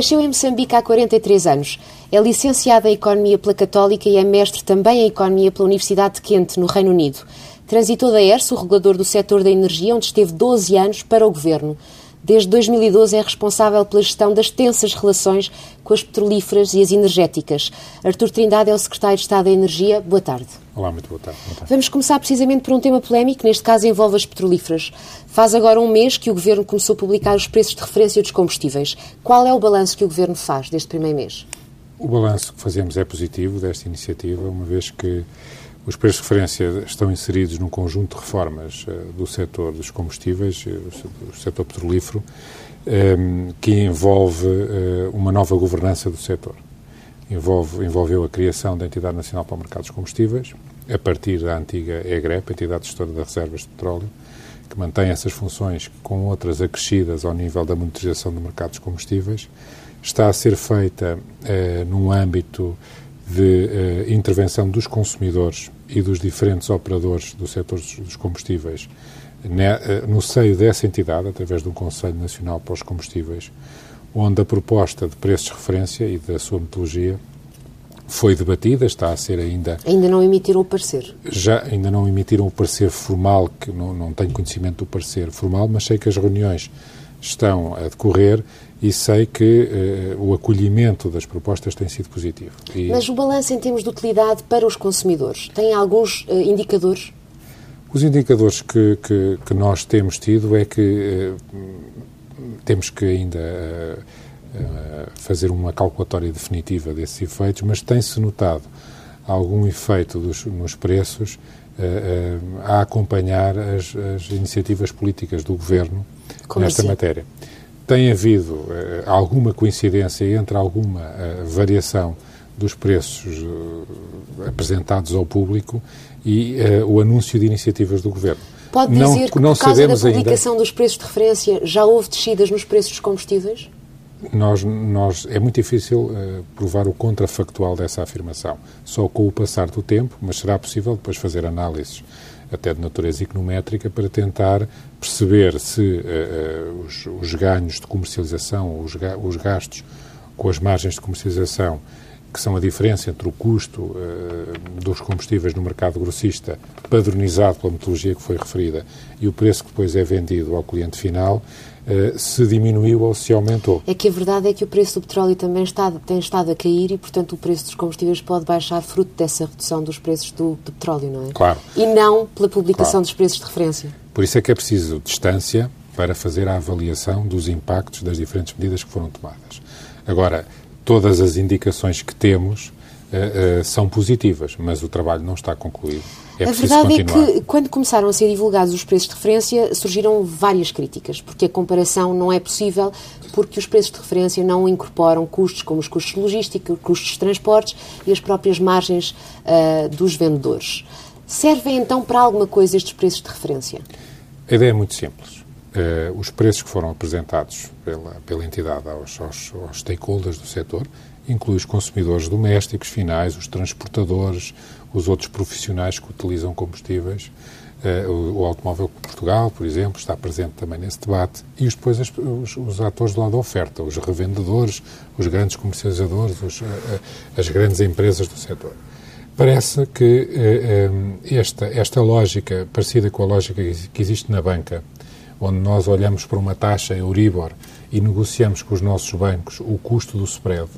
Nasceu em Moçambique há 43 anos. É licenciada em Economia pela Católica e é mestre também em Economia pela Universidade de Kent, no Reino Unido. Transitou da ERSO, o regulador do setor da energia, onde esteve 12 anos, para o governo. Desde 2012 é responsável pela gestão das tensas relações com as petrolíferas e as energéticas. Artur Trindade é o secretário de Estado da Energia. Boa tarde. Olá, muito boa tarde. boa tarde. Vamos começar precisamente por um tema polémico, neste caso envolve as petrolíferas. Faz agora um mês que o Governo começou a publicar os preços de referência dos combustíveis. Qual é o balanço que o Governo faz deste primeiro mês? O balanço que fazemos é positivo desta iniciativa, uma vez que os preços de referência estão inseridos num conjunto de reformas uh, do setor dos combustíveis, uh, do setor petrolífero, ehm, que envolve uh, uma nova governança do setor. Envolve, envolveu a criação da Entidade Nacional para o Mercado dos Combustíveis, a partir da antiga EGREP, Entidade Gestora das Reservas de Petróleo, que mantém essas funções com outras acrescidas ao nível da monitorização do mercado dos combustíveis. Está a ser feita num âmbito de uh, intervenção dos consumidores e dos diferentes operadores do setor dos combustíveis uh, no seio dessa entidade, através de um Conselho Nacional para os Combustíveis, onde a proposta de preços de referência e da sua metodologia foi debatida, está a ser ainda... Ainda não emitiram o parecer? Já, ainda não emitiram o parecer formal, que não, não tenho conhecimento do parecer formal, mas sei que as reuniões estão a decorrer e sei que uh, o acolhimento das propostas tem sido positivo. E... Mas o balanço em termos de utilidade para os consumidores, tem alguns uh, indicadores? Os indicadores que, que, que, nós temos tido é que uh, temos que ainda fazer uma calculatória definitiva desses efeitos, mas tem-se notado algum efeito dos, nos preços a acompanhar as, as, iniciativas políticas do Governo Como nesta assim? matéria tem havido alguma coincidência entre alguma variação dos preços apresentados ao público e o anúncio de iniciativas do Governo. Pode dizer não, que, não por causa da publicação ainda... dos preços de referência, já houve descidas nos preços dos combustíveis? Nós, nós, é muito difícil provar o contrafactual dessa afirmação. Só com o passar do tempo, mas será possível depois fazer análises até de natureza econométrica, para tentar perceber se uh, os, os, ganhos de comercialização, os, os gastos com as margens de comercialização, que são a diferença entre o custo uh, dos combustíveis no mercado grossista, padronizado pela metodologia que foi referida, e o preço que depois é vendido ao cliente final, uh, se diminuiu ou se aumentou. É que a verdade é que o preço do petróleo também está, tem estado a cair e, portanto, o preço dos combustíveis pode baixar fruto dessa redução dos preços do, do petróleo, não é? Claro. E não pela publicação claro. dos preços de referência. Por isso é que é preciso distância para fazer a avaliação dos impactos das diferentes medidas que foram tomadas. Agora, todas as indicações que temos uh, uh, são positivas, mas o trabalho não está concluído. É a verdade é que, quando começaram a ser divulgados os preços de referência, surgiram várias críticas, porque a comparação não é possível, porque os preços de referência não incorporam custos como os custos de logística, custos de transportes e as próprias margens uh, dos vendedores. Servem então para alguma coisa estes preços de referência? A ideia é muito simples. Uh, os preços que foram apresentados pela, pela entidade aos, aos, aos stakeholders do setor inclui os consumidores domésticos finais, os transportadores, os outros profissionais que utilizam combustíveis. Uh, o, Automóvel Portugal, por exemplo, está presente também nesse debate. E depois as, os, os, atores do lado da oferta, os revendedores, os grandes comercializadores, os, uh, as grandes empresas do setor. Parece que esta, esta lógica, parecida com a lógica que existe na banca, onde nós olhamos para uma taxa Euribor e negociamos com os nossos bancos o custo do spread,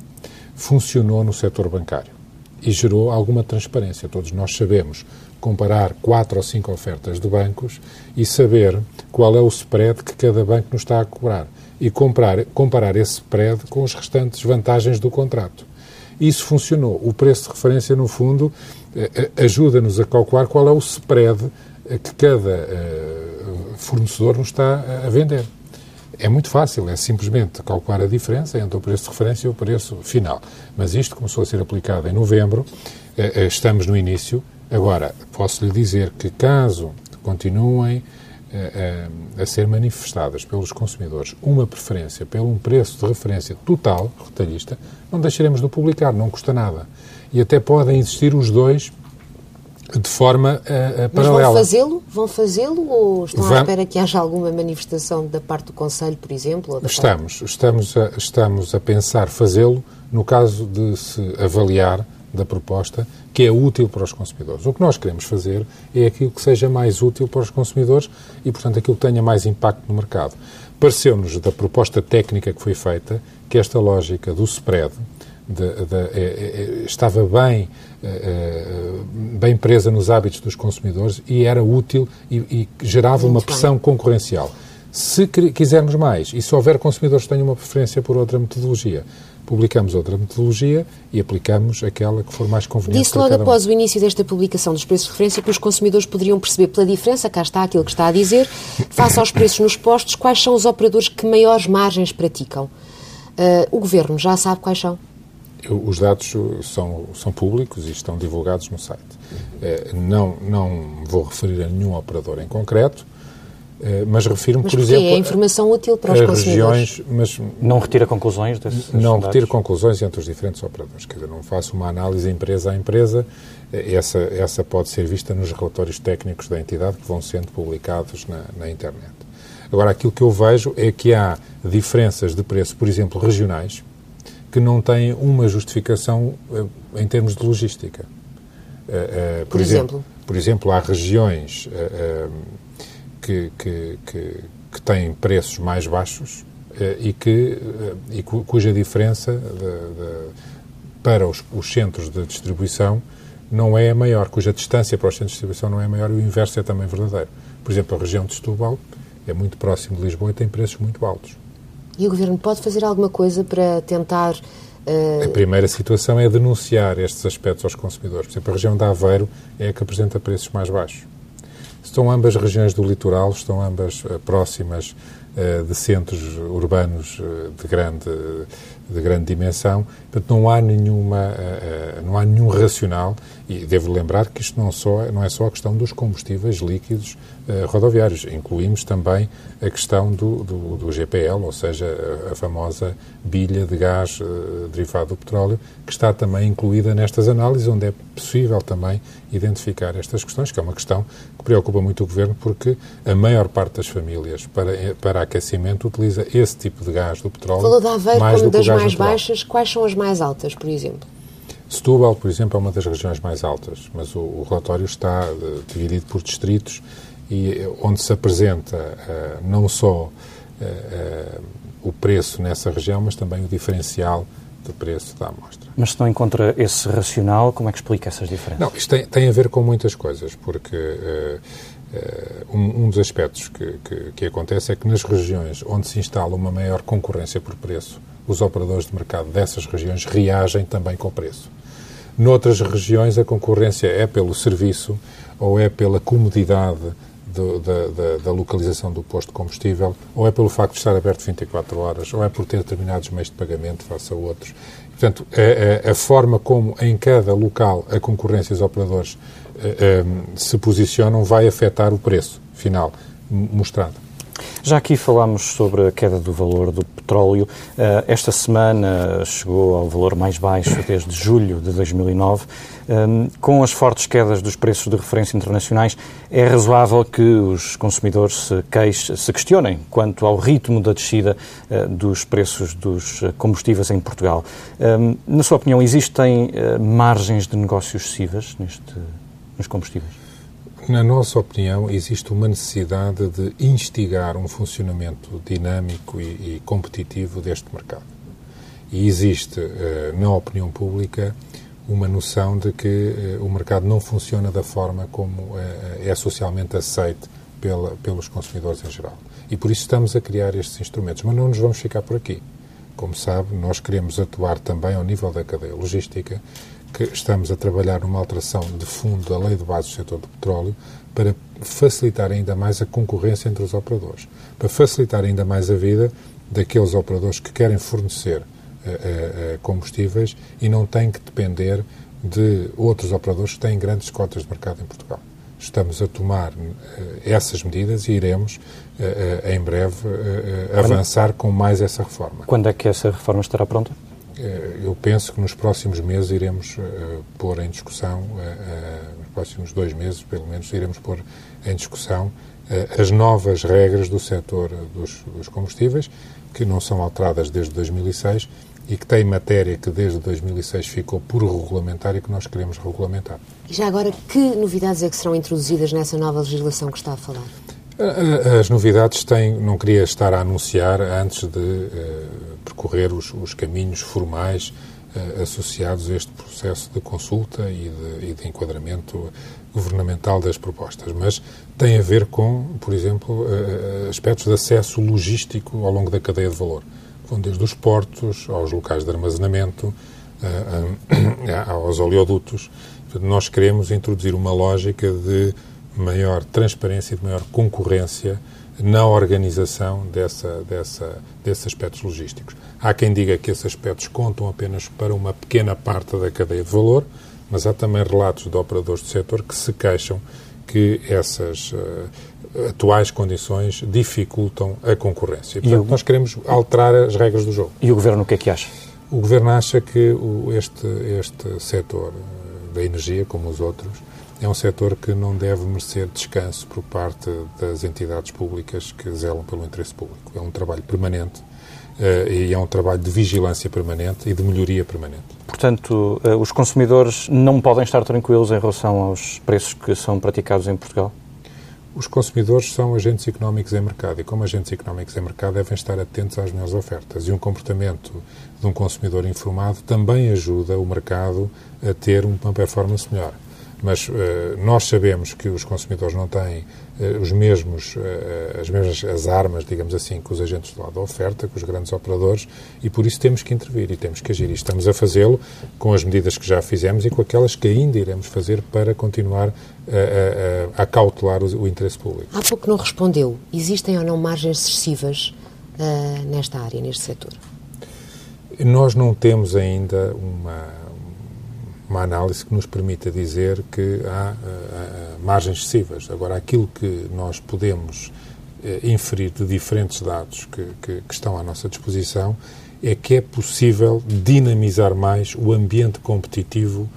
funcionou no setor bancário e gerou alguma transparência. Todos nós sabemos comparar quatro ou cinco ofertas de bancos e saber qual é o spread que cada banco nos está a cobrar e comprar, comparar esse spread com as restantes vantagens do contrato. Isso funcionou. O preço de referência, no fundo, eh, eh, ajuda-nos a calcular qual é o spread que cada eh, fornecedor nos está a vender. É muito fácil, é simplesmente calcular a diferença entre o preço de referência e o preço final. Mas isto começou a ser aplicado em novembro, eh, eh, estamos no início. Agora, posso lhe dizer que caso continuem eh, a ser manifestadas pelos consumidores uma preferência pelo um preço de referência total, retalhista, não deixaremos de publicar, não custa nada. E até podem existir os dois de forma uh, paralela. Mas vão fazê-lo? Vão fazê-lo ou estão à espera que haja alguma manifestação da parte do Conselho, por exemplo? estamos, parte... estamos, a, estamos a pensar fazê-lo no caso de se avaliar da proposta que é útil para os consumidores. O que nós queremos fazer é aquilo que seja mais útil para os consumidores e, portanto, aquilo que tenha mais impacto no mercado. Pareceu-nos, da proposta técnica que foi feita, que esta lógica do spread de, de, é, é, estava bem, é, bem presa nos hábitos dos consumidores e era útil e, e gerava Muito uma pressão bem. concorrencial. Se quisermos mais e se houver consumidores que tenham uma preferência por outra metodologia, publicamos outra metodologia e aplicamos aquela que for mais conveniente. Disse logo após um. o início desta publicação dos preços de referência que os consumidores poderiam perceber pela diferença, cá está aquilo que está a dizer, face aos preços nos postos, quais são os operadores que maiores margens praticam. Uh, o Governo já sabe quais são? Os dados são, são públicos e estão divulgados no site. Uh, não, não vou referir a nenhum operador em concreto, eh, mas refiro-me, por exemplo... é informação útil para os consumidores. Regiões, mas não retira conclusões desses Não retira conclusões entre os diferentes operadores. Quer dizer, não faço uma análise empresa a empresa. Eh, essa, essa pode ser vista nos relatórios técnicos da entidade que vão sendo publicados na, na internet. Agora, aquilo que eu vejo é que há diferenças de preço, por exemplo, regionais, que não têm uma justificação eh, em termos de logística. Por, por exemplo? exemplo? Por exemplo, há regiões que, que, que, que têm preços mais baixos eh, e, que, eh, e cuja diferença de, de, para os, os, centros de distribuição não é maior, cuja distância para os centros de distribuição não é maior e o inverso é também verdadeiro. Por exemplo, a região de Setúbal é muito próximo de Lisboa e tem preços muito altos. E o Governo pode fazer alguma coisa para tentar Uh... A primeira situação é denunciar estes aspectos aos consumidores. Por exemplo, a região de Aveiro é a que apresenta preços mais baixos. Estão ambas regiões do litoral, estão ambas uh, próximas uh, de centros urbanos de grande de grande dimensão, portanto não há nenhuma não há nenhum racional e devo lembrar que isto não só não é só a questão dos combustíveis líquidos rodoviários, incluímos também a questão do, do, do GPL, ou seja, a, famosa bilha de gás derivado do petróleo, que está também incluída nestas análises, onde é possível também identificar estas questões, que é uma questão que preocupa muito o Governo, porque a maior parte das famílias para, para aquecimento utiliza esse tipo de gás do petróleo. Falou da Aveiro mais como das mais natural. baixas, quais são as mais altas, por exemplo? Setúbal, por exemplo, é uma das regiões mais altas, mas o, o relatório está uh, dividido por distritos e uh, onde se apresenta uh, não só o preço nessa região, mas também o diferencial de preço da amostra. Mas se não encontra esse racional, como é que explica essas diferenças? Não, isto tem, tem a ver com muitas coisas, porque uh, uh, um, um, dos aspectos que, que, que, acontece é que nas regiões onde se instala uma maior concorrência por preço, os operadores de mercado dessas regiões reagem também com o preço. Noutras regiões a concorrência é pelo serviço ou é pela comodidade do, da, da, da, localização do posto de combustível, ou é pelo facto de estar aberto 24 horas, ou é por ter determinados meios de pagamento face a outros. Portanto, a, a, a forma como em cada local a concorrência e os operadores a, eh, eh, se posicionam vai afetar o preço final mostrado. Já aqui falámos sobre a queda do valor do petróleo. Eh, esta semana chegou ao valor mais baixo desde julho de 2009. Ehm, com as fortes quedas dos preços de referência internacionais, é razoável que os consumidores se, queixem, se questionem quanto ao ritmo da descida eh, dos preços dos combustíveis em Portugal. Ehm, na sua opinião, existem eh, margens de negócios excessivas neste, nos combustíveis? Na nossa opinião, existe uma necessidade de instigar um funcionamento dinâmico e, e competitivo deste mercado. E existe, uh, na opinião pública, uma noção de que uh, o mercado não funciona da forma como uh, é socialmente aceite pela, pelos consumidores em geral. E por isso estamos a criar estes instrumentos. Mas não nos vamos ficar por aqui. Como sabe, nós queremos atuar também ao nível da cadeia logística que estamos a trabalhar numa alteração de fundo da lei de base do setor do petróleo para facilitar ainda mais a concorrência entre os operadores, para facilitar ainda mais a vida daqueles operadores que querem fornecer uh, uh, combustíveis e não têm que depender de outros operadores que têm grandes cotas de mercado em Portugal. Estamos a tomar uh, essas medidas e iremos, em breve, avançar com mais essa reforma. Quando é que essa reforma estará pronta? Eu penso que nos próximos meses iremos pôr em discussão, nos próximos dois meses, pelo menos, iremos pôr em discussão as novas regras do setor dos, dos combustíveis, que não são alteradas desde 2006 e que tem matéria que desde 2006 ficou por regulamentar e que nós queremos regulamentar. E já agora, que novidades é que serão introduzidas nessa nova legislação que está a falar? As novidades têm, não queria estar a anunciar antes de uh, percorrer os, os, caminhos formais uh, associados a este processo de consulta e de, e de, enquadramento governamental das propostas, mas tem a ver com, por exemplo, uh, aspectos de acesso logístico ao longo da cadeia de valor vão desde os portos aos locais de armazenamento, aos oleodutos. Nós queremos introduzir uma lógica de maior transparência e de maior concorrência na organização dessa, dessa, desses aspectos logísticos. Há quem diga que esses aspectos contam apenas para uma pequena parte da cadeia de valor, mas há também relatos de operadores do setor que se queixam que essas uh, atuais condições dificultam a concorrência. E, portanto, o... nós queremos alterar as regras do jogo. E o Governo o que é que acha? O Governo acha que este, este setor eh, da energia, como os outros, é um setor que não deve merecer descanso por parte das entidades públicas que zelam pelo interesse público. É um trabalho permanente uh, e é um trabalho de vigilância permanente e de melhoria permanente. Portanto, uh, os consumidores não podem estar tranquilos em relação aos preços que são praticados em Portugal? Os consumidores são agentes económicos em mercado e, como agentes económicos em mercado, devem estar atentos às melhores ofertas. E um comportamento de um consumidor informado também ajuda o mercado a ter uma performance melhor. Mas uh, nós sabemos que os consumidores não têm uh, os mesmos, uh, as mesmas as armas, digamos assim, que os agentes do lado da oferta, com os grandes operadores, e por isso temos que intervir e temos que agir. E estamos a fazê-lo com as medidas que já fizemos e com aquelas que ainda iremos fazer para continuar a, a, a cautelar o, o, interesse público. Há pouco não respondeu. Existem ou não margens excessivas nesta área, neste setor? Nós não temos ainda uma uma análise que nos permita dizer que há uh, margens excessivas. Agora, aquilo que nós podemos uh, inferir de diferentes dados que, que, que, estão à nossa disposição é que é possível dinamizar mais o ambiente competitivo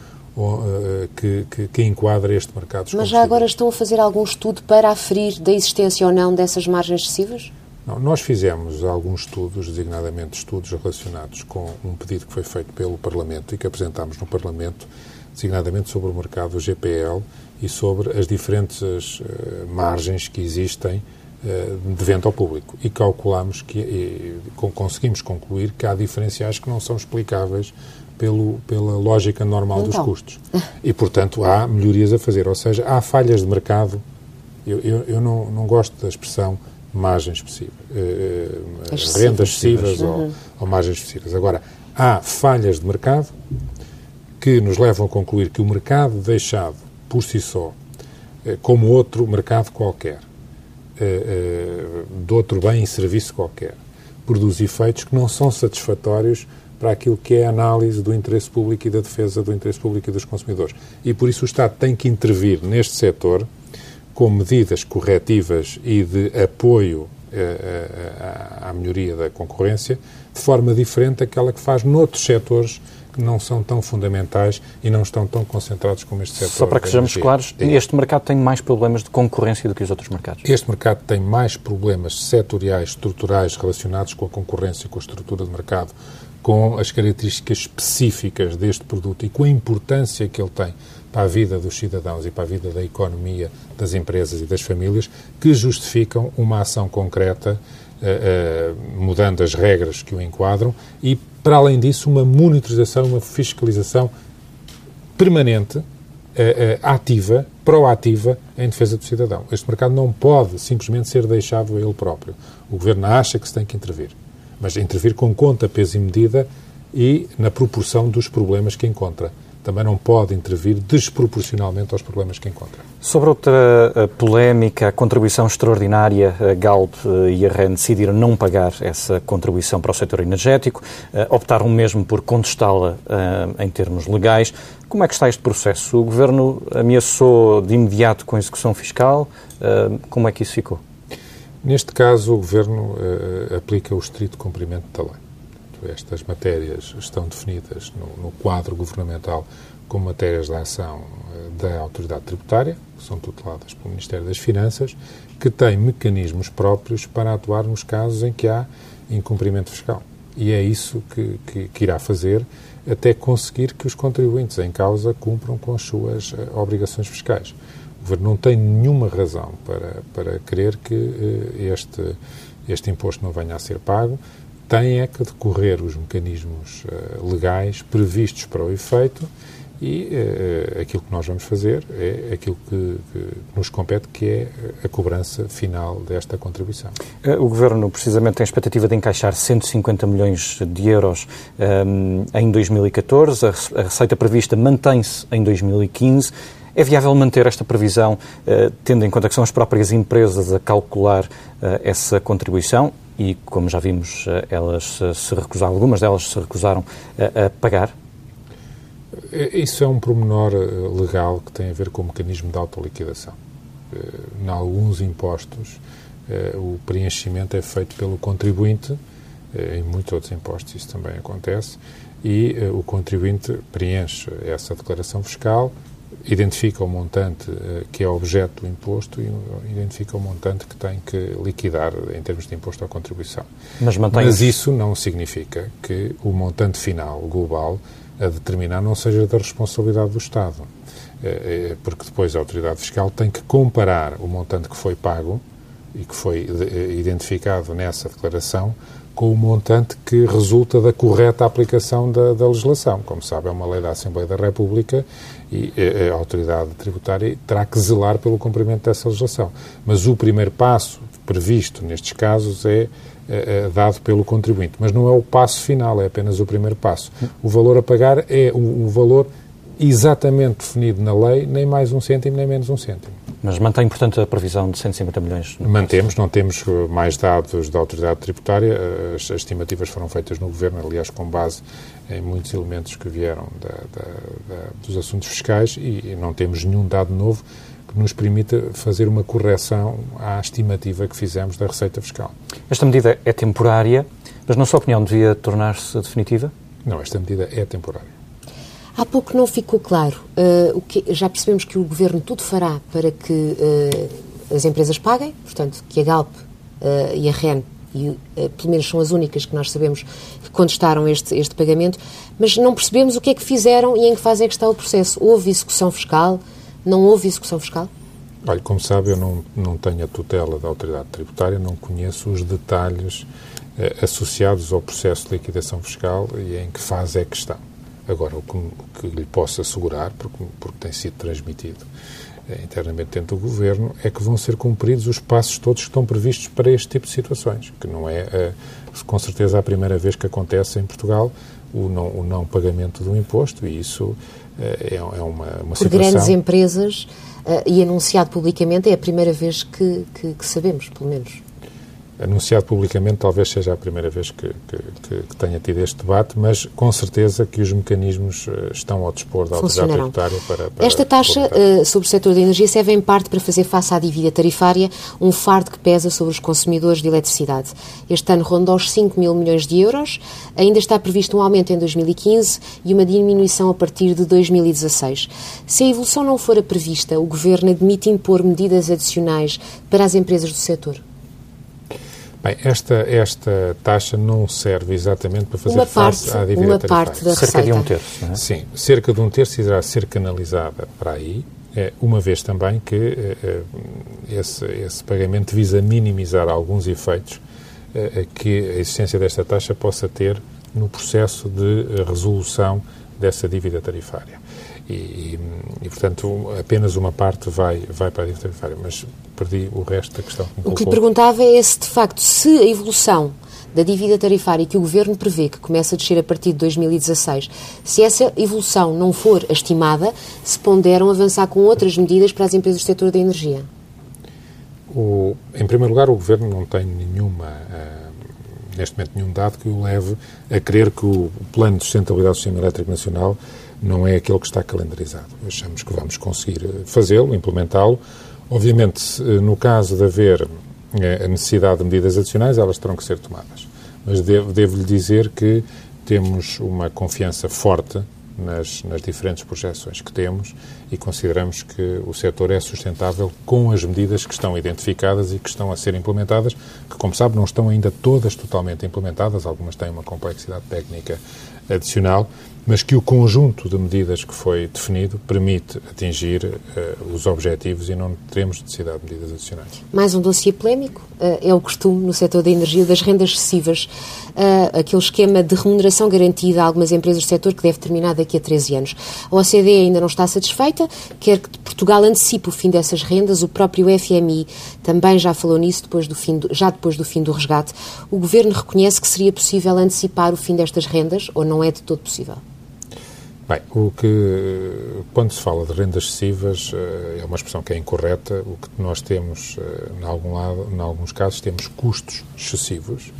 que, que, que, enquadra este mercado. Mas já agora estão a fazer algum estudo para aferir da existência ou não dessas margens excessivas? Não, nós fizemos alguns estudos, designadamente estudos relacionados com um pedido que foi feito pelo Parlamento e que apresentámos no Parlamento, designadamente sobre o mercado GPL e sobre as diferentes uh, margens que existem uh, de venda ao público. E calculamos que, e, conseguimos concluir que há diferenciais que não são explicáveis pelo, pela lógica normal então. dos custos. E, portanto, há melhorias a fazer. Ou seja, há falhas de mercado. Eu, eu, eu não, não gosto da expressão margens excessivas, uh, rendas excessivas uhum. ou, ou margens excessivas. Agora, há falhas de mercado que nos levam a concluir que o mercado deixado por si só, uh, como outro mercado qualquer, de outro bem e serviço qualquer, produz efeitos que não são satisfatórios para aquilo que é a análise do interesse público e da defesa do interesse público e dos consumidores. E por isso o Estado tem que intervir neste setor com medidas corretivas e de apoio eh, eh, à melhoria da concorrência, de forma diferente daquela que faz noutros setores que não são tão fundamentais e não estão tão concentrados como este setor. Só para que sejamos claros, este mercado tem mais problemas de concorrência do que os outros mercados? Este mercado tem mais problemas setoriais, estruturais, relacionados com a concorrência, com a estrutura de mercado, com as características específicas deste produto e com a importância que ele tem para a vida dos cidadãos e para a vida da economia, das empresas e das famílias, que justificam uma ação concreta, uh, uh, mudando as regras que o enquadram, e, para além disso, uma monitorização, uma fiscalização permanente, uh, ativa, proativa, em defesa do cidadão. Este mercado não pode simplesmente ser deixado a ele próprio. O Governo acha que se tem que intervir, mas intervir com conta, peso e medida e na proporção dos problemas que encontra também não pode intervir desproporcionalmente aos problemas que encontra. Sobre outra eh, polémica, a contribuição extraordinária, a Galp eh, e a REN decidiram não pagar essa contribuição para o setor energético, eh, optaram mesmo por contestá-la em termos legais. Como é que está este processo? O Governo ameaçou de imediato com a execução fiscal. Como é que isso ficou? Neste caso, o Governo aplica o estrito cumprimento da lei. Estas matérias estão definidas no, no quadro governamental como matérias de ação da autoridade tributária, que são tuteladas pelo Ministério das Finanças, que tem mecanismos próprios para atuar nos casos em que há incumprimento fiscal. E é isso que, que, que irá fazer até conseguir que os contribuintes em causa cumpram com as suas uh, obrigações fiscais. O Governo não tem nenhuma razão para, para querer que uh, este, este imposto não venha a ser pago. Tem é que decorrer os mecanismos uh, legais previstos para o efeito e uh, aquilo que nós vamos fazer é aquilo que, que, nos compete, que é a cobrança final desta contribuição. Eh, o Governo, precisamente, tem expectativa de encaixar 150 milhões de euros um, em 2014. A receita prevista mantém-se em 2015. É viável manter esta previsão, tendo em conta que são as próprias empresas a calcular essa contribuição? E, como já vimos, elas se recusaram, algumas delas se recusaram a pagar é, isso é um promenor eh, legal que tem a ver com o mecanismo de autoliquidação. Eh, em alguns impostos, eh, o preenchimento é feito pelo contribuinte, em muitos outros impostos isso também acontece, e o contribuinte preenche essa declaração fiscal, identifica o montante que é objeto do imposto e identifica o montante que tem que liquidar em termos de imposto à contribuição. Mas, Mas isso não significa que o montante final global a determinar não seja da responsabilidade do Estado. É, é, porque depois a autoridade fiscal tem que comparar o montante que foi pago e que foi é, identificado nessa declaração com o montante que resulta da correta aplicação da, da, legislação. Como sabe, é uma lei da Assembleia da República e a autoridade tributária terá que zelar pelo cumprimento dessa legislação. Mas o primeiro passo previsto nestes casos é é, é dado pelo contribuinte. Mas não é o passo final, é apenas o primeiro passo. O valor a pagar é o, o valor exatamente definido na lei, nem mais um cêntimo, nem menos um cêntimo. Mas mantém, portanto, a previsão de 150 milhões? Mantemos, não temos uh, mais dados da autoridade tributária. Uh, as, as, estimativas foram feitas no Governo, aliás, com base em muitos elementos que vieram da, da, da, dos assuntos fiscais e, e não temos nenhum dado novo que nos permita fazer uma correção à estimativa que fizemos da receita fiscal. Esta medida é temporária, mas na sua opinião devia tornar-se definitiva? Não, esta medida é temporária. Há pouco não ficou claro. Uh, o que, já percebemos que o Governo tudo fará para que uh, as empresas paguem, portanto, que a Galp uh, e a REN, e, pelo menos são as únicas que nós sabemos que contestaram este, este pagamento, mas não percebemos o que é que fizeram e em que fase é que está o processo. Houve execução fiscal? Não houve execução fiscal? Olha, como sabe, eu não, não tenho a tutela da autoridade tributária, não conheço os detalhes associados ao processo de liquidação fiscal e em que fase é que estão. Agora, o que, o que lhe posso assegurar, porque, porque tem sido transmitido eh, internamente dentro do Governo, é que vão ser cumpridos os passos todos que estão previstos para este tipo de situações, que não é, eh, com certeza, a primeira vez que acontece em Portugal o não, o não pagamento do imposto e isso é, é uma, uma Por situação... grandes empresas e anunciado publicamente é a primeira vez que, que, que sabemos, pelo menos anunciado publicamente, talvez seja a primeira vez que, que, que, tenha tido este debate, mas com certeza que os mecanismos eh, estão ao dispor da autoridade tributária para, para, Esta taxa uh, sobre o setor da energia serve em parte para fazer face à dívida tarifária, um fardo que pesa sobre os consumidores de eletricidade. Este ano ronda aos 5 mil milhões de euros, ainda está previsto um aumento em 2015 e uma diminuição a partir de 2016. Se a evolução não for a prevista, o Governo admite impor medidas adicionais para as empresas do setor? Bem, esta, esta taxa não serve exatamente para fazer uma face parte, à dívida uma tarifária. parte da cerca receita. de um terço, não é? Sim, cerca de um terço irá ser canalizada para aí, é, uma vez também que é, é, esse, esse pagamento visa minimizar alguns efeitos que a existência desta taxa possa ter no processo de resolução dessa dívida tarifária. E, e, e, portanto, apenas uma parte vai, vai para a dívida tarifária, mas perdi o resto da questão. Que o que lhe perguntava é se, de facto, se a evolução da dívida tarifária que o Governo prevê que começa a descer a partir de 2016, se essa evolução não for estimada, se ponderam avançar com outras medidas para as empresas do setor da energia? O, em primeiro lugar, o Governo não tem nenhuma, uh, neste momento, nenhum dado que o leve a crer que o Plano de Sustentabilidade do Sistema Elétrico Nacional não é aquele que está calendarizado. Achamos que vamos conseguir eh, fazê-lo, implementá-lo. Obviamente, no caso de haver eh, a necessidade de medidas adicionais, elas terão que ser tomadas. Mas devo-lhe devo dizer que temos uma confiança forte nas, nas, diferentes projeções que temos e consideramos que o setor é sustentável com as medidas que estão identificadas e que estão a ser implementadas, que, como sabe, não estão ainda todas totalmente implementadas, algumas têm uma complexidade técnica adicional, mas que o conjunto de medidas que foi definido permite atingir uh, os objetivos e não teremos necessidade de medidas adicionais. Mais um dossiê polémico uh, é o costume no setor da energia das rendas excessivas, uh, aquele esquema de remuneração garantida a algumas empresas do setor que deve terminar daqui a 13 anos. A OCDE ainda não está satisfeita, quer que Portugal antecipe o fim dessas rendas, o próprio FMI também já falou nisso depois do fim do, já depois do fim do resgate. O Governo reconhece que seria possível antecipar o fim destas rendas ou não é de todo possível? Bem, o que, quando se fala de rendas excessivas, eh, é uma expressão que é incorreta. O que nós temos, eh, em, algum lado, em alguns casos, temos custos excessivos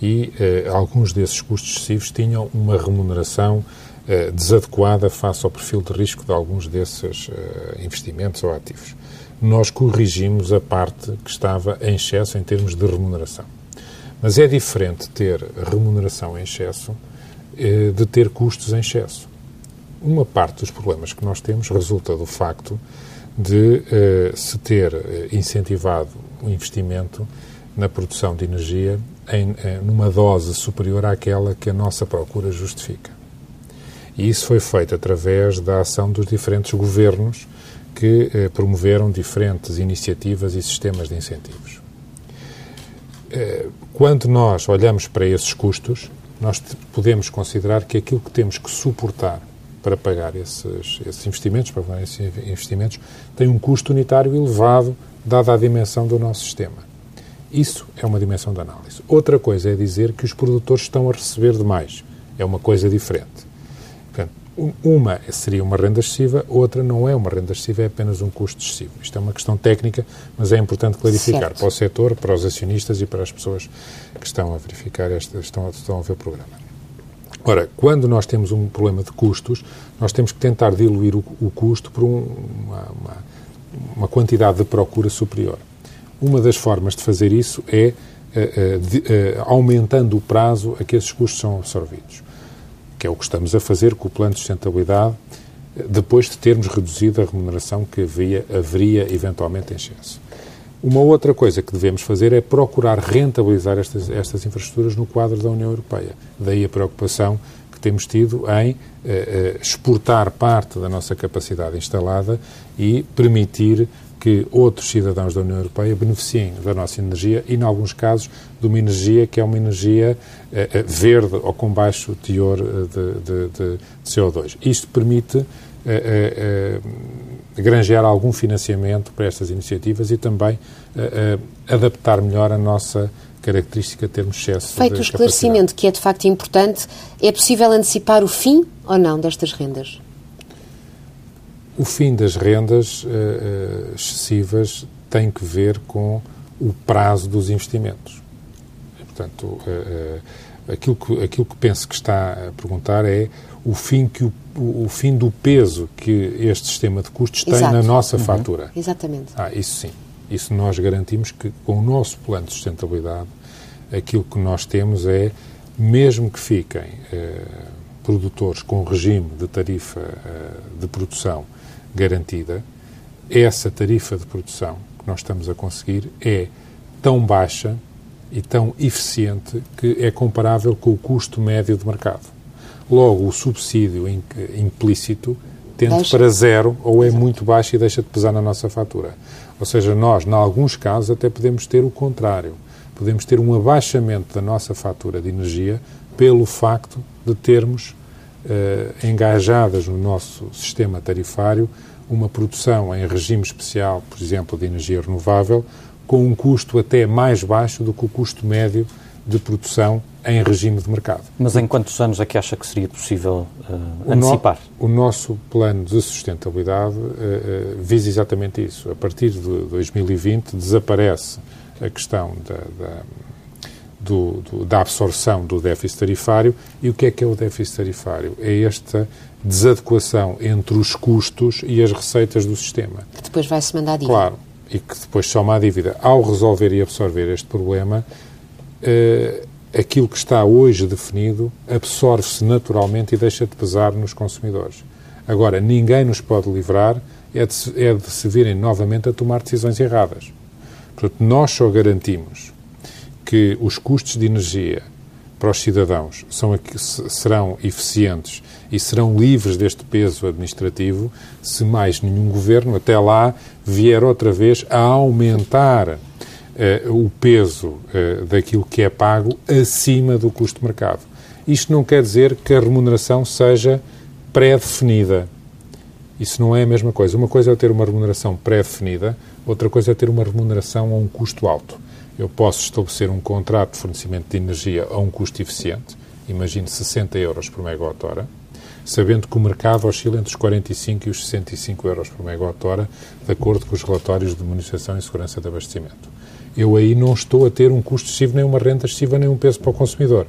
e eh, alguns desses custos excessivos tinham uma remuneração eh, desadequada face ao perfil de risco de alguns desses eh, investimentos ou ativos. Nós corrigimos a parte que estava em excesso em termos de remuneração. Mas é diferente ter remuneração em excesso eh, de ter custos em excesso uma parte dos problemas que nós temos resulta do facto de uh, se ter eh, incentivado o investimento na produção de energia em, uh, numa dose superior àquela que a nossa procura justifica. E isso foi feito através da ação dos diferentes governos que uh, promoveram diferentes iniciativas e sistemas de incentivos. Quando nós olhamos para esses custos, nós podemos considerar que aquilo que temos que suportar para pagar esses, esses investimentos, para pagar esses investimentos, tem um custo unitário elevado, dada a dimensão do nosso sistema. Isso é uma dimensão de análise. Outra coisa é dizer que os produtores estão a receber demais. É uma coisa diferente. Portanto, uma seria uma renda excessiva, outra não é uma renda excessiva, é apenas um custo excessivo. Isto é uma questão técnica, mas é importante clarificar certo. para o setor, para os acionistas e para as pessoas que estão a verificar, esta, estão, estão a ver o programa. Ora, quando nós temos um problema de custos, nós temos que tentar diluir o, o custo por um, uma, uma, uma, quantidade de procura superior. Uma das formas de fazer isso é uh, uh, de, uh, aumentando o prazo a que esses custos são absorvidos, que é o que estamos a fazer com o plano de sustentabilidade, depois de termos reduzido a remuneração que havia, haveria eventualmente em excesso. Uma outra coisa que devemos fazer é procurar rentabilizar estas, estas infraestruturas no quadro da União Europeia. Daí a preocupação que temos tido em eh, eh, exportar parte da nossa capacidade instalada e permitir que outros cidadãos da União Europeia beneficiem da nossa energia e, em alguns casos, de uma energia que é uma energia eh, eh verde ou com baixo teor eh, de, de, de CO2. Isto permite eh, granjear algum financiamento para estas iniciativas e também uh, uh, adaptar melhor a nossa característica de termos excesso Feito o esclarecimento, que é de facto importante, é possível antecipar o fim ou não destas rendas? O fim das rendas uh, excessivas tem que ver com o prazo dos investimentos. Portanto, aquilo, que, aquilo que penso que está a perguntar é o fim que o o, fim do peso que este sistema de custos Exato. tem na nossa uhum. fatura. Exatamente. Ah, isso sim. Isso nós garantimos que com o nosso plano de sustentabilidade, aquilo que nós temos é, mesmo que fiquem eh, produtores com regime de tarifa eh, de produção garantida, essa tarifa de produção que nós estamos a conseguir é tão baixa e tão eficiente que é comparável com o custo médio de mercado. Logo, o subsídio implícito tende deixa. para zero ou é muito baixo e deixa de pesar na nossa fatura. Ou seja, nós, em alguns casos, até podemos ter o contrário. Podemos ter um abaixamento da nossa fatura de energia pelo facto de termos uh, engajadas no nosso sistema tarifário uma produção em regime especial, por exemplo, de energia renovável, com um custo até mais baixo do que o custo médio de produção em regime de mercado. Mas em quantos anos é que acha que seria possível uh, antecipar? O, no, o, nosso plano de sustentabilidade uh, uh, visa exatamente isso. A partir de 2020 desaparece a questão da, da, do, do, da absorção do déficit tarifário. E o que é que é o déficit tarifário? É esta desadequação entre os custos e as receitas do sistema. Que depois vai-se mandar a dívida. Claro, e que depois soma a dívida. Ao resolver e absorver este problema, uh, aquilo que está hoje definido absorve-se naturalmente e deixa de pesar nos consumidores. Agora, ninguém nos pode livrar é de, se, é de se virem novamente a tomar decisões erradas. Portanto, nós só garantimos que os custos de energia para os cidadãos são, serão eficientes e serão livres deste peso administrativo se mais nenhum governo até lá vier outra vez a aumentar o peso uh, daquilo que é pago acima do custo de mercado. Isto não quer dizer que a remuneração seja pré-definida. Isso não é a mesma coisa. Uma coisa é ter uma remuneração pré-definida, outra coisa é ter uma remuneração a um custo alto. Eu posso estabelecer um contrato de fornecimento de energia a um custo eficiente, imagine 60 euros por megawatt-hora, sabendo que o mercado oscila entre os 45 e os 65 euros por megawatt-hora, de acordo com os relatórios de monitorização e segurança de abastecimento eu aí não estou a ter um custo excessivo, nem uma renda excessiva, nem um peso para o consumidor.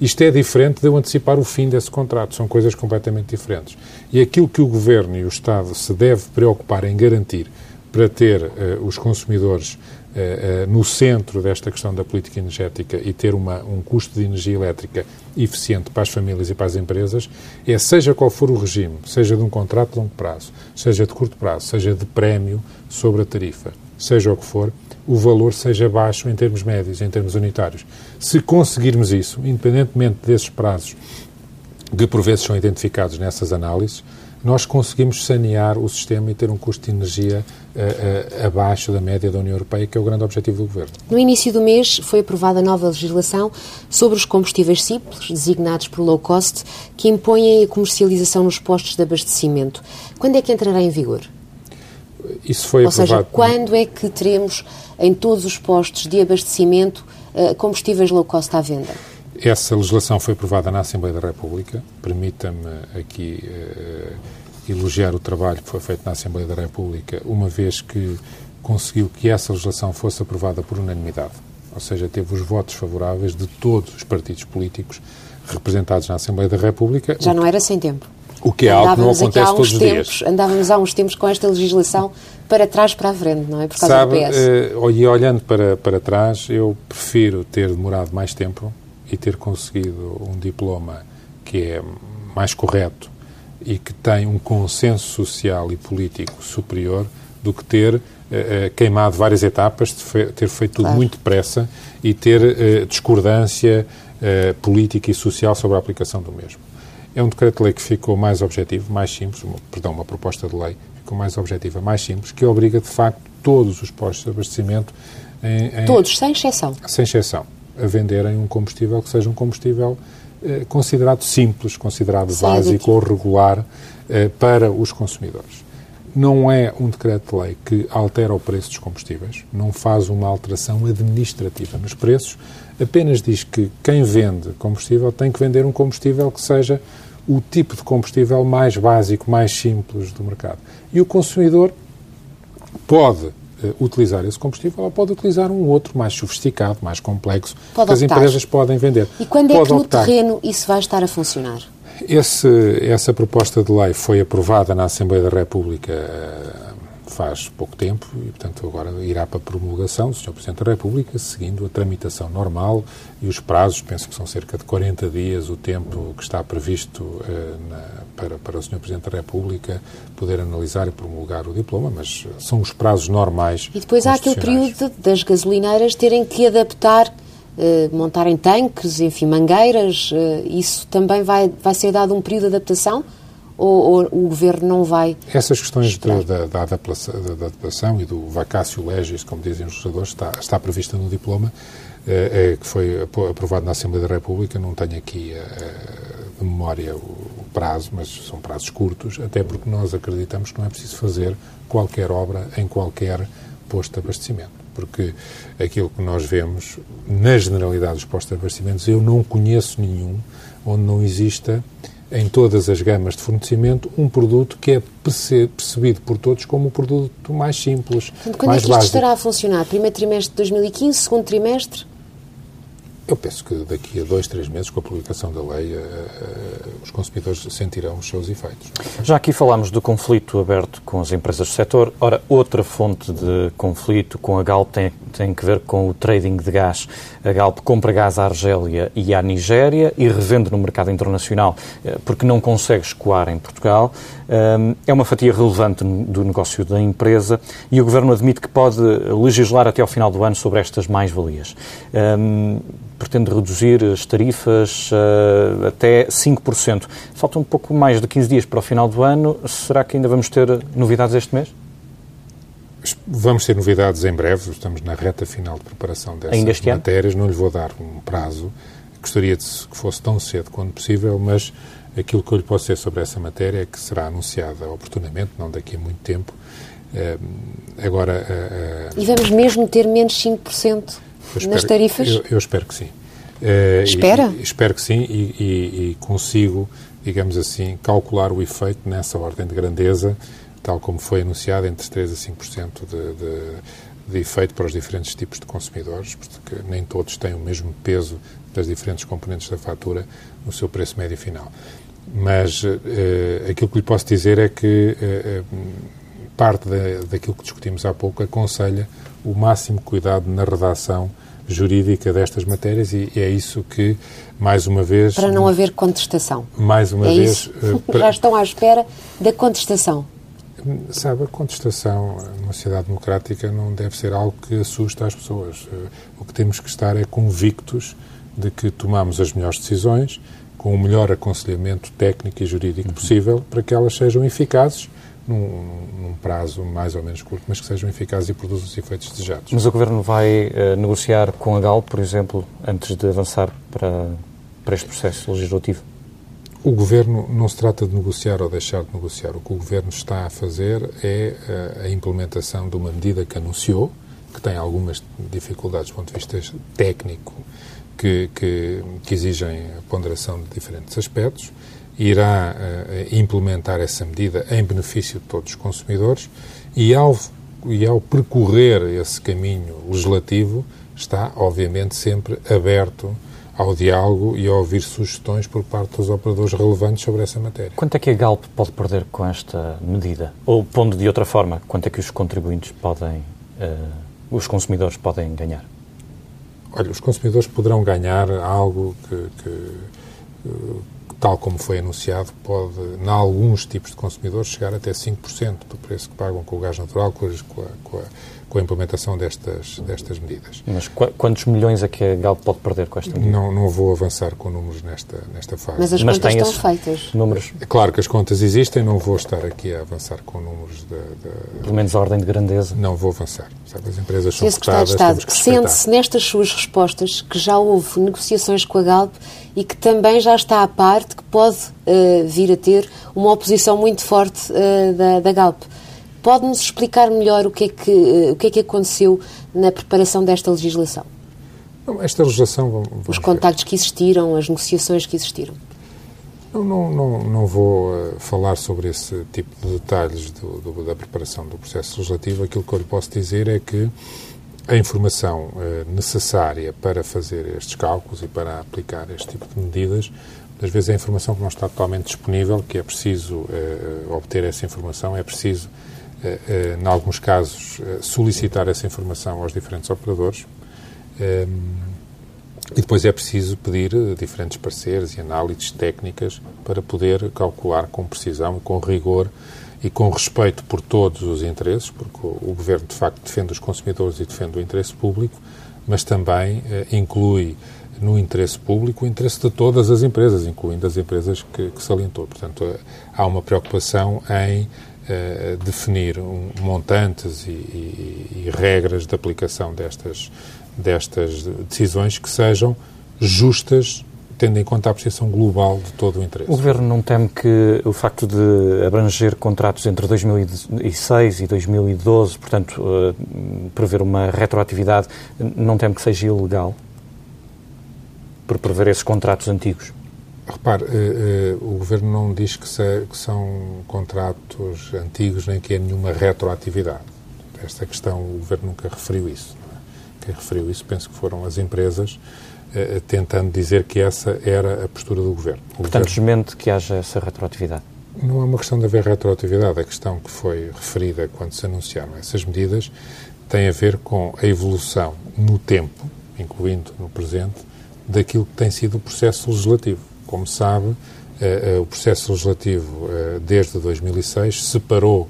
Isto é diferente de eu antecipar o fim desse contrato, são coisas completamente diferentes. E aquilo que o Governo e o Estado se deve preocupar em garantir para ter uh, os consumidores uh, uh, no centro desta questão da política energética e ter uma, um custo de energia elétrica eficiente para as famílias e para as empresas, é seja qual for o regime, seja de um contrato de longo prazo, seja de curto prazo, seja de prémio sobre a tarifa, seja o que for, o valor seja baixo em termos médios, em termos unitários. Se conseguirmos isso, independentemente desses prazos que por vezes são identificados nessas análises, nós conseguimos sanear o sistema e ter um custo de energia uh, uh, abaixo da média da União Europeia, que é o grande objetivo do Governo. No início do mês foi aprovada a nova legislação sobre os combustíveis simples, designados por low cost, que impõem a comercialização nos postos de abastecimento. Quando é que entrará em vigor? Isso foi Ou aprovado. seja, quando é que teremos em todos os postos de abastecimento eh, combustíveis low cost à venda? Essa legislação foi aprovada na Assembleia da República. Permita-me aqui uh, elogiar o trabalho que foi feito na Assembleia da República, uma vez que conseguiu que essa legislação fosse aprovada por unanimidade. Ou seja, teve os votos favoráveis de todos os partidos políticos representados na Assembleia da República. Já não era sem tempo. O que é algo que não acontece todos os tempos, dias. Andávamos há uns tempos com esta legislação para trás para a frente, não é? Por causa Sabe, do PS. Uh, e olhando para, para trás, eu prefiro ter demorado mais tempo e ter conseguido um diploma que é mais correto e que tem um consenso social e político superior do que ter uh, queimado várias etapas, ter feito tudo claro. muito depressa e ter uh, discordância política e social sobre a aplicação do mesmo. É um decreto-lei que ficou mais objetivo, mais simples, uma, perdão, uma proposta de lei ficou mais objetiva, mais simples, que obriga, de facto, todos os postos de abastecimento... Em, em, todos, sem exceção. Sem exceção. A venderem um combustível que seja um combustível eh, considerado simples, considerado Sim, básico ou regular eh, para os consumidores. Não é um decreto-lei que altera o preço dos combustíveis, não faz uma alteração administrativa nos preços, apenas diz que quem vende combustível tem que vender um combustível que seja o tipo de combustível mais básico, mais simples do mercado. E o consumidor pode uh, utilizar esse combustível ou pode utilizar um outro mais sofisticado, mais complexo, pode que optar. as empresas podem vender. E quando é pode é que optar. no terreno isso vai estar a funcionar? Esse, essa proposta de lei foi aprovada na Assembleia da República uh, faz pouco tempo e, portanto, agora irá para a promulgação do Sr. Presidente da República, seguindo a tramitação normal e os prazos, penso que são cerca de 40 dias o tempo que está previsto uh, na, para, para o Sr. Presidente da República poder analisar e promulgar o diploma, mas são os prazos normais. E depois há aquele período das gasolineiras terem que adaptar montarem tanques, enfim, mangueiras, uh, isso também vai, vai ser dado um período de adaptação? ou, ou, o Governo não vai. Essas questões da, da, da, adaptação, da, adaptação, e do vacácio legis, como dizem os legisladores, está, está prevista no diploma eh, eh, que foi aprovado na Assembleia da República. Não tenho aqui eh, de memória o prazo, mas são prazos curtos, até porque nós acreditamos que não é preciso fazer qualquer obra em qualquer posto de abastecimento. Porque aquilo que nós vemos, na generalidade dos postos de abastecimentos, eu não conheço nenhum onde não exista em todas as gamas de fornecimento um produto que é percebido por todos como o produto mais simples, Portanto, quando mais é que isto básico. estará a funcionar? Primeiro trimestre de 2015, segundo trimestre? Eu penso que daqui a dois, três meses, com a publicação da lei, uh, uh, os consumidores sentirão os seus efeitos. Já aqui falámos do conflito aberto com as empresas do setor. Ora, outra fonte de conflito com a Galp tem, tem que ver com o trading de gás. A Galp compra gás à Argélia e à Nigéria e revende no mercado internacional porque não consegue escoar em Portugal. É uma fatia relevante do negócio da empresa e o Governo admite que pode legislar até ao final do ano sobre estas mais-valias pretende reduzir as tarifas uh, até 5%. Falta um pouco mais de 15 dias para o final do ano. Será que ainda vamos ter novidades este mês? Vamos ter novidades em breve. Estamos na reta final de preparação dessas matérias. Ano? Não lhe vou dar um prazo. Gostaria de que fosse tão cedo quanto possível, mas aquilo que eu lhe posso dizer sobre essa matéria é que será anunciada oportunamente, não daqui a muito tempo. Uh, agora. Uh, e vamos mesmo ter menos 5%? Espero, nas tarifas? Eu, eu, espero que sim. Uh, Espera? E, espero que sim e, e, e, consigo, digamos assim, calcular o efeito nessa ordem de grandeza, tal como foi anunciado, entre 3% a 5% de, de, de efeito para os diferentes tipos de consumidores, porque nem todos têm o mesmo peso das diferentes componentes da fatura no seu preço médio final. Mas uh, aquilo que lhe posso dizer é que uh, parte da, daquilo que discutimos há pouco aconselha o máximo cuidado na redação jurídica destas matérias e é isso que, mais uma vez... Para não haver contestação. Mais uma é vez... Isso? Eh, para... Já estão à espera da contestação. Sabe, a contestação numa sociedade democrática não deve ser algo que assusta as pessoas. Eh, o que temos que estar é convictos de que tomamos as melhores decisões com o melhor aconselhamento técnico e jurídico possível para que elas sejam eficazes num, num, prazo mais ou menos curto, mas que sejam eficazes e produzam os efeitos desejados. Mas o Governo vai uh, negociar com a GAL, por exemplo, antes de avançar para, para este processo legislativo? O Governo não se trata de negociar ou deixar de negociar. O que o Governo está a fazer é uh, a implementação de uma medida que anunciou, que tem algumas dificuldades do ponto de vista técnico, que, que, que exigem a ponderação de diferentes aspectos, irá uh, implementar essa medida em benefício de todos os consumidores e ao, e ao percorrer esse caminho legislativo está, obviamente, sempre aberto ao diálogo e a ouvir sugestões por parte dos operadores relevantes sobre essa matéria. Quanto é que a Galp pode perder com esta medida? Ou, pondo de outra forma, quanto é que os contribuintes podem, uh, os consumidores podem ganhar? Olha, os consumidores poderão ganhar algo que, que uh, tal como foi anunciado, pode, em alguns tipos de consumidores, chegar até 5% do preço que pagam com o gás natural com a, com a, com a implementação destas, destas medidas. Mas qu quantos milhões é que a Galp pode perder com esta medida? Não, não vou avançar com números nesta, nesta fase. Mas as Mas contas estão feitas. Números... É claro que as contas existem, não vou estar aqui a avançar com números de... de... Pelo menos a ordem de grandeza. Não vou avançar. Sabe, as empresas são cotadas, sente-se nestas suas respostas que já houve negociações com a Galp e que também já está à parte que pode uh, vir a ter uma oposição muito forte uh, da, da Galp. Pode-nos explicar melhor o que, é que, uh, o que é que aconteceu na preparação desta legislação? Esta legislação. Vamos Os contactos ver. que existiram, as negociações que existiram. Não, não, não, não vou uh, falar sobre esse tipo de detalhes do, do, da preparação do processo legislativo. Aquilo que eu lhe posso dizer é que a informação eh, necessária para fazer estes cálculos e para aplicar este tipo de medidas, às vezes é informação que não está totalmente disponível, que é preciso eh, obter essa informação, é preciso, eh, em alguns casos, solicitar essa informação aos diferentes operadores. E depois é preciso pedir diferentes pareceres e análises técnicas para poder calcular com precisão com rigor e com respeito por todos os interesses, porque o, Governo, de facto, defende os consumidores e defende o interesse público, mas também eh, inclui no interesse público o interesse de todas as empresas, incluindo as empresas que, que salientou. Portanto, eh, há uma preocupação em eh, definir um, montantes e, e, e regras de aplicação destas, destas decisões que sejam justas tendo em conta a apreciação global de todo o interesse. O Governo não teme que o facto de abranger contratos entre 2006 e 2012, portanto, uh, prever uma retroatividade, não teme que seja ilegal? Por prever esses contratos antigos? Repare, uh, uh, o Governo não diz que, se, que, são contratos antigos nem que é nenhuma retroatividade. Esta questão, o Governo nunca referiu isso. É? Quem referiu isso, penso que foram as empresas uh, tentando dizer que essa era a postura do Governo. O Portanto, governo... desmente que haja essa retroatividade. Não é uma questão de haver retroatividade. A questão que foi referida quando se anunciaram essas medidas tem a ver com a evolução no tempo, incluindo no presente, daquilo que tem sido o processo legislativo. Como sabe, uh, uh, o processo legislativo, uh, desde 2006, separou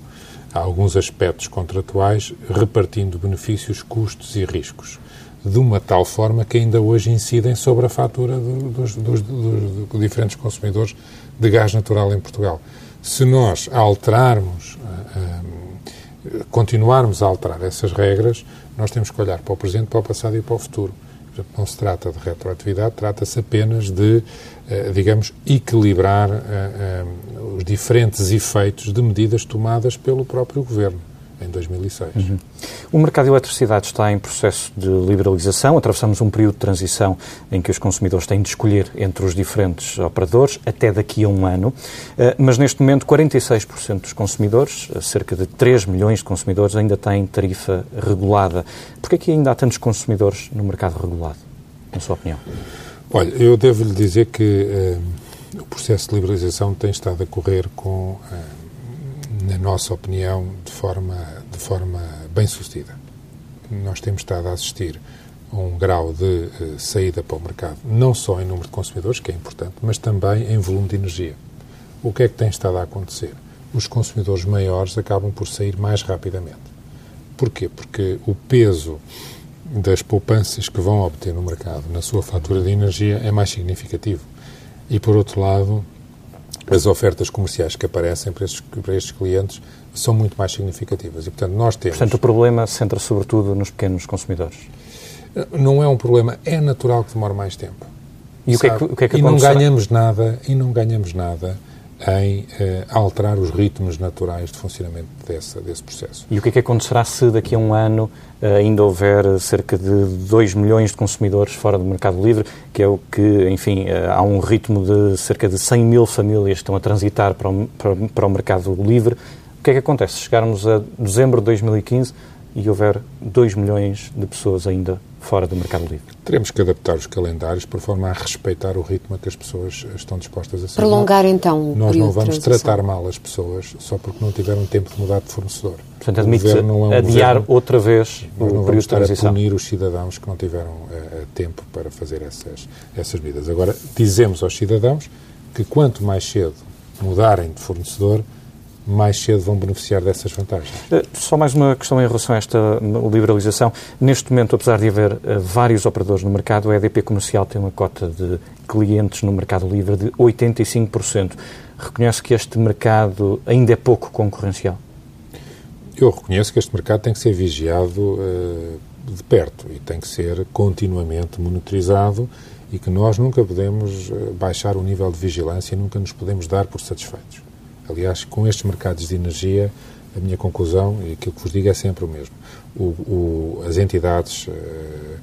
alguns aspectos contratuais, repartindo benefícios, custos e riscos, de uma tal forma que ainda hoje incidem sobre a fatura do, dos, dos, dos, dos, diferentes consumidores de gás natural em Portugal. Se nós alterarmos, continuarmos a alterar essas regras, nós temos que olhar para o presente, para o passado e para o futuro não se trata de retroatividade, trata-se apenas de, eh, digamos, equilibrar eh, eh, os diferentes efeitos de medidas tomadas pelo próprio Governo em 2006. Uhum. O mercado de eletricidade está em processo de liberalização. Atravessamos um período de transição em que os consumidores têm de escolher entre os diferentes operadores até daqui a um ano. Eh, mas neste momento, 46% dos consumidores, eh, cerca de 3 milhões de consumidores, ainda têm tarifa regulada. Por que é que ainda há tantos consumidores no mercado regulado, na sua opinião? Olha, eu devo-lhe dizer que eh, o processo de liberalização tem estado a correr com na nossa opinião, de forma, de forma bem sucedida. Nós temos estado a assistir a um grau de uh, saída para o mercado, não só em número de consumidores, que é importante, mas também em volume de energia. O que é que tem estado a acontecer? Os consumidores maiores acabam por sair mais rapidamente. Porquê? Porque o peso das poupanças que vão obter no mercado na sua fatura de energia é mais significativo. E, por outro lado, as ofertas comerciais que aparecem para estes, para estes clientes são muito mais significativas. E, portanto, nós temos... Portanto, o problema centra sobretudo nos pequenos consumidores? Não é um problema, é natural que demore mais tempo. E o que, é que, o que, é que E não ganhamos nada, e não ganhamos nada em uh, alterar os ritmos naturais de funcionamento dessa, desse processo. E o que é que acontecerá se daqui a um ano uh, ainda houver cerca de 2 milhões de consumidores fora do mercado livre, que é o que, enfim, uh, há um ritmo de cerca de 100 mil famílias que estão a transitar para o, para, para o mercado livre. O que é que acontece se chegarmos a dezembro de 2015 e houver 2 milhões de pessoas ainda fora do mercado livre? Teremos que adaptar os calendários por forma a respeitar o ritmo a que as pessoas estão dispostas a seguir. Prolongar então o Nós não vamos tratar mal as pessoas só porque não tiveram tempo de mudar de fornecedor. Portanto, admite é um adiar governo, outra vez o não período de transição. a punir os cidadãos que não tiveram uh, tempo para fazer essas, essas medidas. Agora, dizemos aos cidadãos que quanto mais cedo mudarem de fornecedor, mais cedo vão beneficiar dessas vantagens. Eh, só mais uma questão em relação a esta liberalização. Neste momento, apesar de haver eh, vários operadores no mercado, a EDP Comercial tem uma cota de clientes no mercado livre de 85%. Reconhece que este mercado ainda é pouco concorrencial? Eu reconheço que este mercado tem que ser vigiado uh, de perto e tem que ser continuamente monitorizado e que nós nunca podemos baixar o nível de vigilância e nunca nos podemos dar por satisfeitos. Aliás, com estes mercados de energia, a minha conclusão, e aquilo que vos digo é sempre o mesmo, o, o, as entidades uh,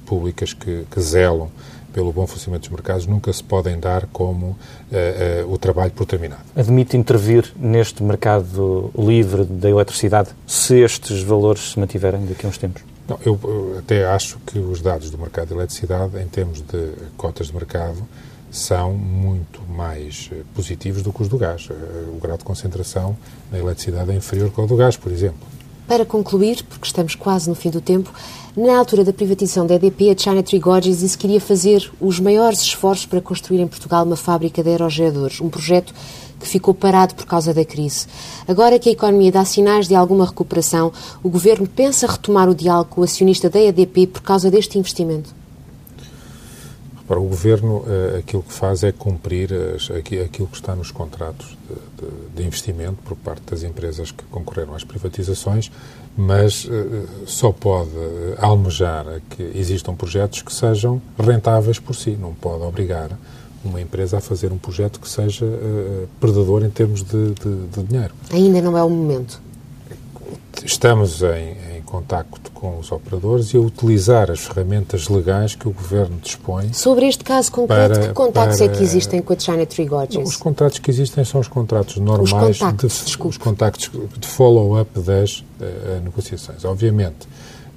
públicas que, que, zelam pelo bom funcionamento dos mercados nunca se podem dar como uh, uh, o trabalho por terminado. Admite intervir neste mercado livre da eletricidade se estes valores se mantiverem daqui a uns tempos? Não, eu até acho que os dados do mercado de eletricidade, em termos de cotas de mercado, são muito mais eh, positivos do que os do gás. Eh, o grau de concentração na eletricidade é inferior ao do gás, por exemplo. Para concluir, porque estamos quase no fim do tempo, na altura da privatização da EDP, a China Tree Gorges disse que queria fazer os maiores esforços para construir em Portugal uma fábrica de aerogeradores, um projeto que ficou parado por causa da crise. Agora que a economia dá sinais de alguma recuperação, o Governo pensa retomar o diálogo com o acionista da EDP por causa deste investimento? Para o Governo, uh, aquilo que faz é cumprir as, aquilo que está nos contratos de, de, de, investimento por parte das empresas que concorreram às privatizações, mas uh, só pode almejar que existam projetos que sejam rentáveis por si, não pode obrigar uma empresa a fazer um projeto que seja perdedor em termos de, de, dinheiro. Ainda não é o momento. Estamos em, contacto com os operadores e a utilizar as ferramentas legais que o Governo dispõe. Sobre este caso concreto, para, que contactos para... é que existem com a China Tree Gorges? Os contactos que existem são os contratos normais, os contactos, de, os contactos de follow-up das uh, negociações. Obviamente,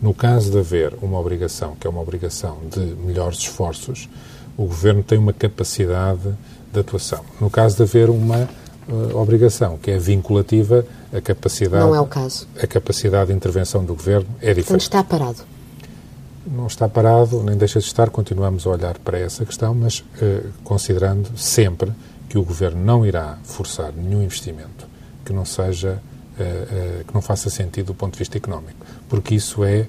No caso de haver uma obrigação, que é uma obrigação de melhores esforços, o Governo tem uma capacidade de atuação. No caso de haver uma uh, obrigação, que é vinculativa, a capacidade... Não é o caso. A capacidade de intervenção do Governo é diferente. Portanto, está parado. Não está parado, nem deixa de estar, continuamos a olhar para essa questão, mas uh, considerando sempre que o Governo não irá forçar nenhum investimento que não seja, uh, que não faça sentido do ponto de vista económico, porque isso é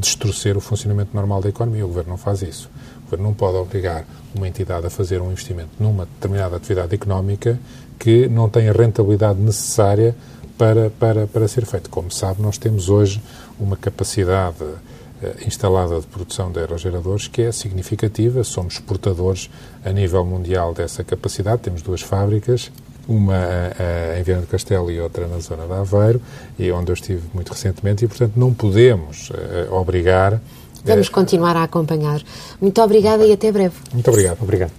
distorcer o funcionamento normal da economia. O Governo não faz isso. Governo não pode obrigar uma entidade a fazer um investimento numa determinada atividade económica que não tem a rentabilidade necessária para, para, para ser feito. Como sabe, nós temos hoje uma capacidade uh, instalada de produção de aerogeradores que é significativa. Somos exportadores a nível mundial dessa capacidade. Temos duas fábricas, uma uh, em Viana do Castelo e outra na zona de Aveiro, e onde eu estive muito recentemente, e, portanto, não podemos uh, obrigar Vamos continuar a acompanhar. Muito obrigada e até breve. Muito obrigado. Obrigado.